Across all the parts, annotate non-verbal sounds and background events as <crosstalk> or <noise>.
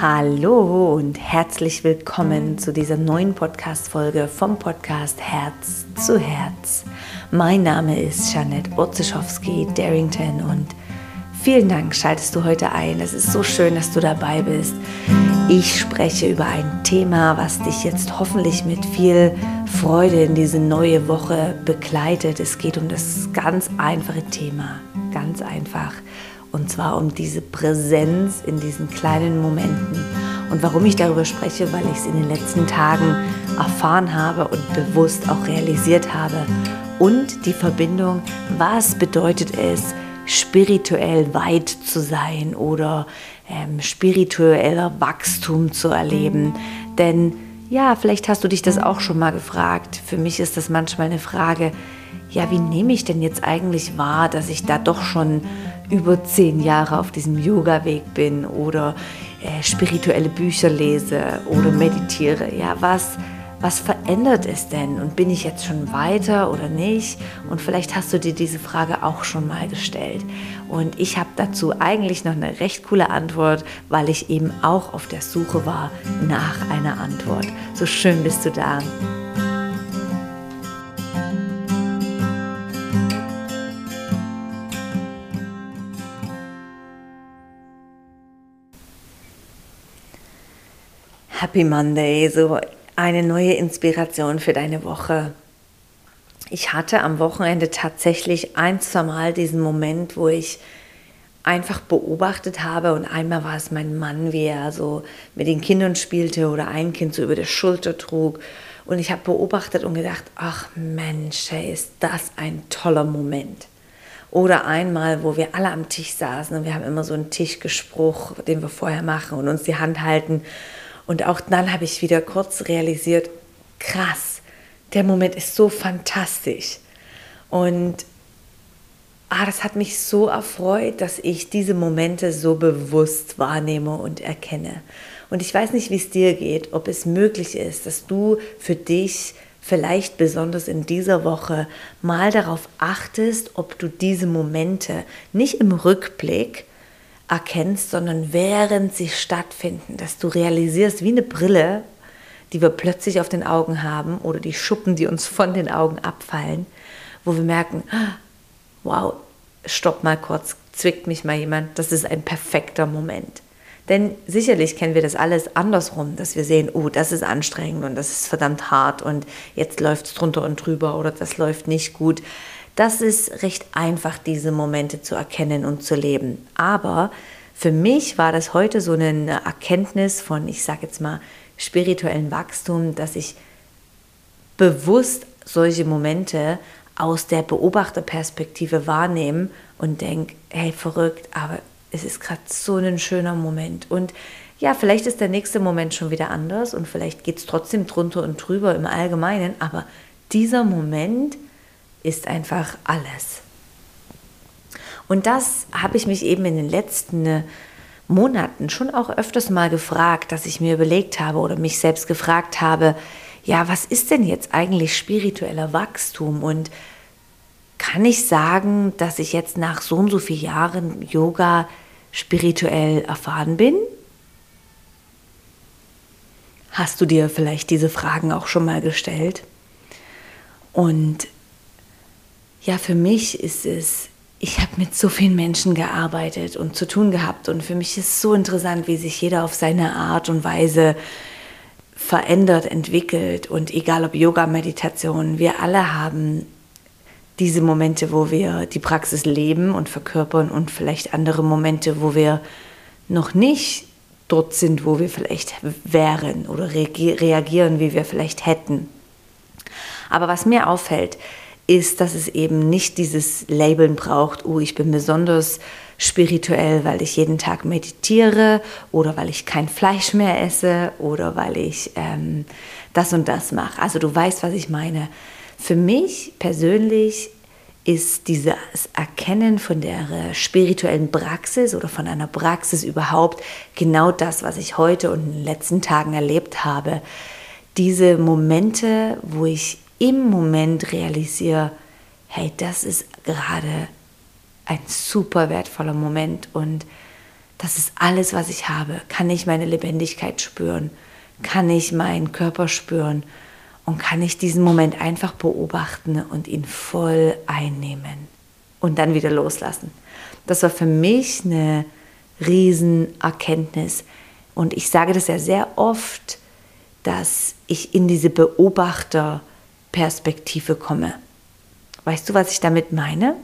Hallo und herzlich willkommen zu dieser neuen Podcast-Folge vom Podcast Herz zu Herz. Mein Name ist Janette Otzischowski Darrington und vielen Dank, schaltest du heute ein. Es ist so schön, dass du dabei bist. Ich spreche über ein Thema, was dich jetzt hoffentlich mit viel Freude in diese neue Woche begleitet. Es geht um das ganz einfache Thema, ganz einfach und zwar um diese Präsenz in diesen kleinen Momenten. Und warum ich darüber spreche, weil ich es in den letzten Tagen erfahren habe und bewusst auch realisiert habe. Und die Verbindung, was bedeutet es, spirituell weit zu sein oder ähm, spiritueller Wachstum zu erleben. Denn ja, vielleicht hast du dich das auch schon mal gefragt. Für mich ist das manchmal eine Frage, ja, wie nehme ich denn jetzt eigentlich wahr, dass ich da doch schon über zehn Jahre auf diesem Yoga-Weg bin oder äh, spirituelle Bücher lese oder meditiere. Ja, was, was verändert es denn? Und bin ich jetzt schon weiter oder nicht? Und vielleicht hast du dir diese Frage auch schon mal gestellt. Und ich habe dazu eigentlich noch eine recht coole Antwort, weil ich eben auch auf der Suche war nach einer Antwort. So schön bist du da. Happy Monday, so eine neue Inspiration für deine Woche. Ich hatte am Wochenende tatsächlich ein, zwei Mal diesen Moment, wo ich einfach beobachtet habe und einmal war es mein Mann, wie er so mit den Kindern spielte oder ein Kind so über der Schulter trug und ich habe beobachtet und gedacht, ach Mensch, hey, ist das ein toller Moment. Oder einmal, wo wir alle am Tisch saßen und wir haben immer so einen Tischgespruch, den wir vorher machen und uns die Hand halten und auch dann habe ich wieder kurz realisiert, krass, der Moment ist so fantastisch. Und ah, das hat mich so erfreut, dass ich diese Momente so bewusst wahrnehme und erkenne. Und ich weiß nicht, wie es dir geht, ob es möglich ist, dass du für dich vielleicht besonders in dieser Woche mal darauf achtest, ob du diese Momente nicht im Rückblick, erkennst, sondern während sie stattfinden, dass du realisierst, wie eine Brille, die wir plötzlich auf den Augen haben oder die Schuppen, die uns von den Augen abfallen, wo wir merken, wow, stopp mal kurz, zwickt mich mal jemand, das ist ein perfekter Moment. Denn sicherlich kennen wir das alles andersrum, dass wir sehen, oh, das ist anstrengend und das ist verdammt hart und jetzt läuft es drunter und drüber oder das läuft nicht gut. Das ist recht einfach, diese Momente zu erkennen und zu leben. Aber für mich war das heute so eine Erkenntnis von, ich sage jetzt mal, spirituellen Wachstum, dass ich bewusst solche Momente aus der Beobachterperspektive wahrnehme und denke, hey, verrückt, aber es ist gerade so ein schöner Moment. Und ja, vielleicht ist der nächste Moment schon wieder anders und vielleicht geht es trotzdem drunter und drüber im Allgemeinen, aber dieser Moment ist einfach alles. Und das habe ich mich eben in den letzten äh, Monaten schon auch öfters mal gefragt, dass ich mir überlegt habe oder mich selbst gefragt habe, ja, was ist denn jetzt eigentlich spiritueller Wachstum und kann ich sagen, dass ich jetzt nach so und so vielen Jahren Yoga spirituell erfahren bin? Hast du dir vielleicht diese Fragen auch schon mal gestellt? Und ja, für mich ist es, ich habe mit so vielen Menschen gearbeitet und zu tun gehabt und für mich ist es so interessant, wie sich jeder auf seine Art und Weise verändert, entwickelt und egal ob Yoga, Meditation, wir alle haben diese Momente, wo wir die Praxis leben und verkörpern und vielleicht andere Momente, wo wir noch nicht dort sind, wo wir vielleicht wären oder reagieren, wie wir vielleicht hätten. Aber was mir auffällt, ist, dass es eben nicht dieses Labeln braucht, oh, ich bin besonders spirituell, weil ich jeden Tag meditiere oder weil ich kein Fleisch mehr esse oder weil ich ähm, das und das mache. Also du weißt, was ich meine. Für mich persönlich ist dieses Erkennen von der spirituellen Praxis oder von einer Praxis überhaupt genau das, was ich heute und in den letzten Tagen erlebt habe. Diese Momente, wo ich im Moment realisiere, hey, das ist gerade ein super wertvoller Moment und das ist alles, was ich habe. Kann ich meine Lebendigkeit spüren? Kann ich meinen Körper spüren? Und kann ich diesen Moment einfach beobachten und ihn voll einnehmen und dann wieder loslassen? Das war für mich eine Riesenerkenntnis. Und ich sage das ja sehr oft, dass ich in diese Beobachterperspektive komme. Weißt du, was ich damit meine?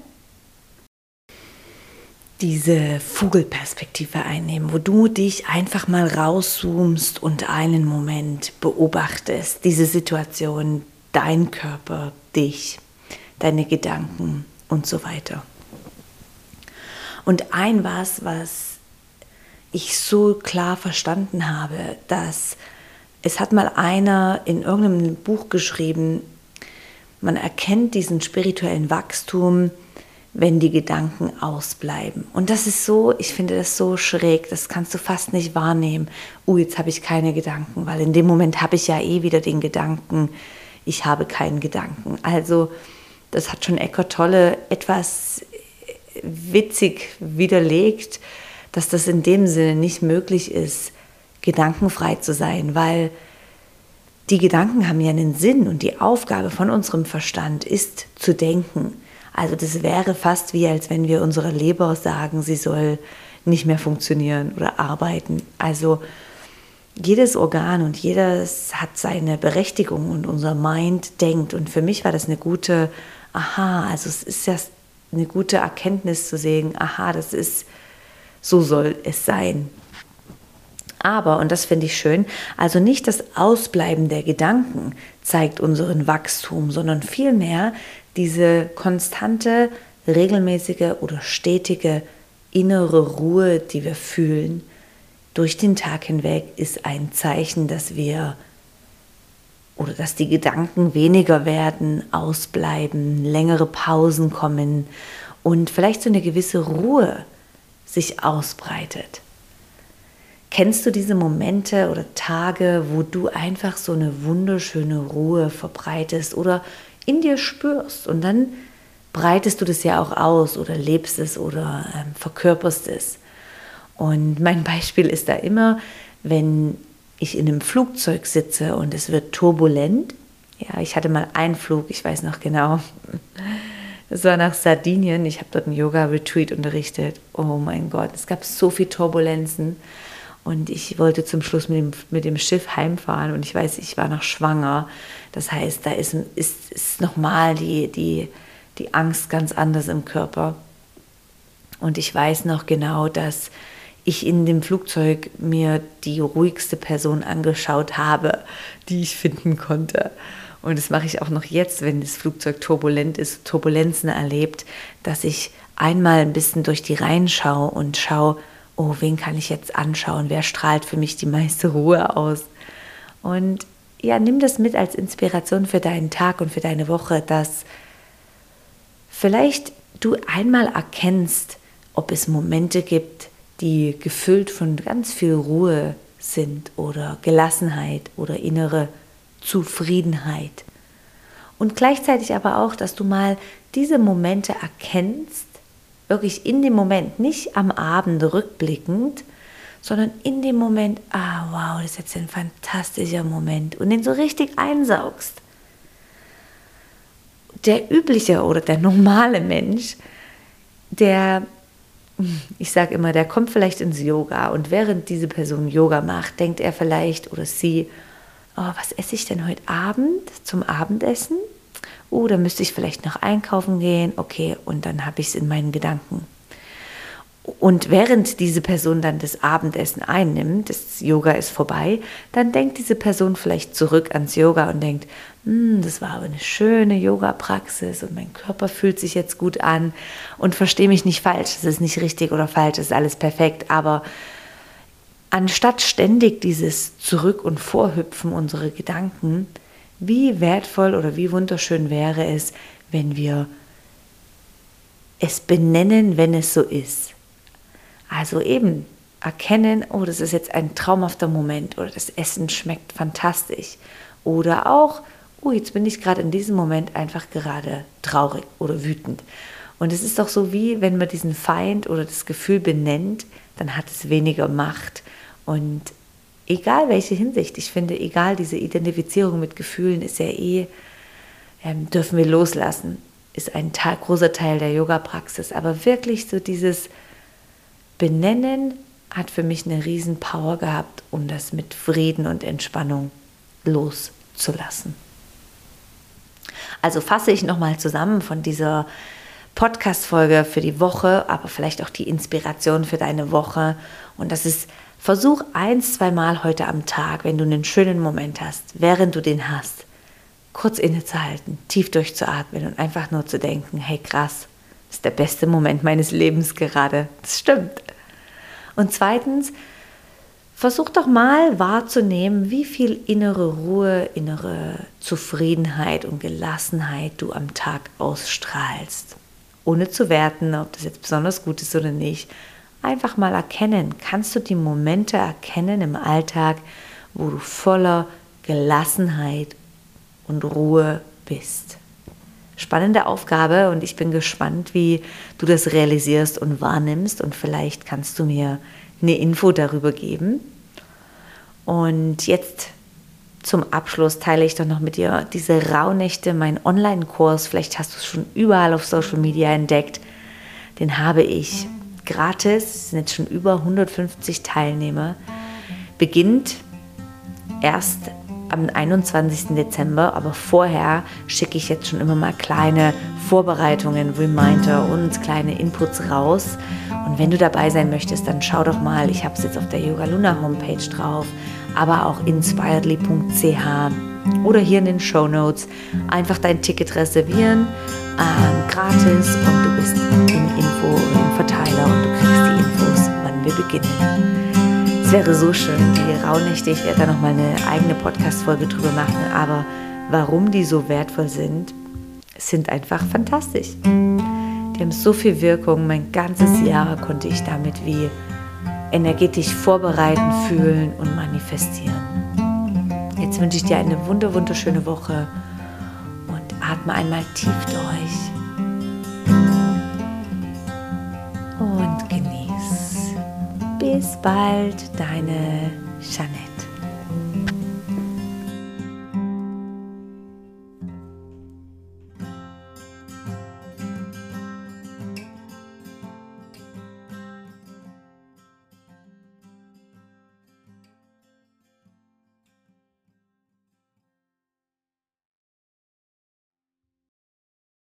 diese Vogelperspektive einnehmen, wo du dich einfach mal rauszoomst und einen Moment beobachtest, diese Situation, dein Körper, dich, deine Gedanken und so weiter. Und ein was, was ich so klar verstanden habe, dass es hat mal einer in irgendeinem Buch geschrieben, man erkennt diesen spirituellen Wachstum, wenn die Gedanken ausbleiben. Und das ist so, ich finde das so schräg, das kannst du fast nicht wahrnehmen. Uh, jetzt habe ich keine Gedanken, weil in dem Moment habe ich ja eh wieder den Gedanken, ich habe keinen Gedanken. Also, das hat schon Eckart Tolle etwas witzig widerlegt, dass das in dem Sinne nicht möglich ist, gedankenfrei zu sein, weil die Gedanken haben ja einen Sinn und die Aufgabe von unserem Verstand ist zu denken. Also das wäre fast wie, als wenn wir unserer Leber sagen, sie soll nicht mehr funktionieren oder arbeiten. Also jedes Organ und jedes hat seine Berechtigung und unser Mind denkt. Und für mich war das eine gute, aha, also es ist ja eine gute Erkenntnis zu sehen, aha, das ist, so soll es sein. Aber, und das finde ich schön, also nicht das Ausbleiben der Gedanken zeigt unseren Wachstum, sondern vielmehr diese konstante, regelmäßige oder stetige innere Ruhe, die wir fühlen, durch den Tag hinweg ist ein Zeichen, dass wir oder dass die Gedanken weniger werden, ausbleiben, längere Pausen kommen und vielleicht so eine gewisse Ruhe sich ausbreitet. Kennst du diese Momente oder Tage, wo du einfach so eine wunderschöne Ruhe verbreitest oder in dir spürst und dann breitest du das ja auch aus oder lebst es oder ähm, verkörperst es. Und mein <laughs> Beispiel ist da immer, wenn ich in einem Flugzeug sitze und es wird turbulent. Ja, ich hatte mal einen Flug, ich weiß noch genau. <laughs> Das war nach Sardinien. Ich habe dort einen Yoga-Retreat unterrichtet. Oh mein Gott, es gab so viele Turbulenzen. Und ich wollte zum Schluss mit dem, mit dem Schiff heimfahren und ich weiß, ich war noch schwanger. Das heißt, da ist, ist, ist nochmal die, die, die Angst ganz anders im Körper. Und ich weiß noch genau, dass ich in dem Flugzeug mir die ruhigste Person angeschaut habe, die ich finden konnte. Und das mache ich auch noch jetzt, wenn das Flugzeug turbulent ist, Turbulenzen erlebt, dass ich einmal ein bisschen durch die Reihen schaue und schaue, oh, wen kann ich jetzt anschauen? Wer strahlt für mich die meiste Ruhe aus? Und ja, nimm das mit als Inspiration für deinen Tag und für deine Woche, dass vielleicht du einmal erkennst, ob es Momente gibt, die gefüllt von ganz viel Ruhe sind oder Gelassenheit oder innere Zufriedenheit. Und gleichzeitig aber auch, dass du mal diese Momente erkennst wirklich in dem Moment, nicht am Abend rückblickend, sondern in dem Moment, ah wow, das ist jetzt ein fantastischer Moment und den so richtig einsaugst. Der übliche oder der normale Mensch, der, ich sage immer, der kommt vielleicht ins Yoga und während diese Person Yoga macht, denkt er vielleicht oder sie, oh, was esse ich denn heute Abend zum Abendessen? Oh, da müsste ich vielleicht noch einkaufen gehen, okay, und dann habe ich es in meinen Gedanken. Und während diese Person dann das Abendessen einnimmt, das Yoga ist vorbei, dann denkt diese Person vielleicht zurück ans Yoga und denkt, hm, das war aber eine schöne Yoga-Praxis und mein Körper fühlt sich jetzt gut an und verstehe mich nicht falsch, das ist nicht richtig oder falsch, das ist alles perfekt, aber anstatt ständig dieses Zurück- und Vorhüpfen unserer Gedanken, wie wertvoll oder wie wunderschön wäre es, wenn wir es benennen, wenn es so ist. Also eben erkennen, oh, das ist jetzt ein traumhafter Moment oder das Essen schmeckt fantastisch. Oder auch, oh, jetzt bin ich gerade in diesem Moment einfach gerade traurig oder wütend. Und es ist doch so wie, wenn man diesen Feind oder das Gefühl benennt, dann hat es weniger Macht. Und egal welche Hinsicht, ich finde, egal diese Identifizierung mit Gefühlen ist ja eh, ähm, dürfen wir loslassen, ist ein Teil, großer Teil der Yoga-Praxis. Aber wirklich so dieses Benennen hat für mich eine riesen Power gehabt, um das mit Frieden und Entspannung loszulassen. Also fasse ich nochmal zusammen von dieser Podcast-Folge für die Woche, aber vielleicht auch die Inspiration für deine Woche. Und das ist, versuch eins, zweimal heute am Tag, wenn du einen schönen Moment hast, während du den hast, kurz innezuhalten, tief durchzuatmen und einfach nur zu denken, hey krass, das ist der beste Moment meines Lebens gerade. Das stimmt. Und zweitens, versuch doch mal wahrzunehmen, wie viel innere Ruhe, innere Zufriedenheit und Gelassenheit du am Tag ausstrahlst. Ohne zu werten, ob das jetzt besonders gut ist oder nicht. Einfach mal erkennen. Kannst du die Momente erkennen im Alltag, wo du voller Gelassenheit und Ruhe bist? spannende Aufgabe und ich bin gespannt, wie du das realisierst und wahrnimmst und vielleicht kannst du mir eine Info darüber geben. Und jetzt zum Abschluss teile ich doch noch mit dir diese Rauhnächte, mein Online-Kurs. Vielleicht hast du es schon überall auf Social Media entdeckt. Den habe ich gratis, es sind jetzt schon über 150 Teilnehmer. Beginnt erst am 21. Dezember, aber vorher schicke ich jetzt schon immer mal kleine Vorbereitungen, Reminder und kleine Inputs raus. Und wenn du dabei sein möchtest, dann schau doch mal, ich habe es jetzt auf der Yoga Luna Homepage drauf, aber auch inspiredly.ch oder hier in den Show Notes einfach dein Ticket reservieren, ähm, gratis und du bist im Info im Verteiler und du kriegst die Infos, wann wir beginnen. Es wäre so schön, die Rauhnächte, ich werde da nochmal eine eigene Podcast-Folge drüber machen, aber warum die so wertvoll sind, sind einfach fantastisch. Die haben so viel Wirkung, mein ganzes Jahr konnte ich damit wie energetisch vorbereiten, fühlen und manifestieren. Jetzt wünsche ich dir eine wunder wunderschöne Woche und atme einmal tief durch. Bis bald, deine Jeanette.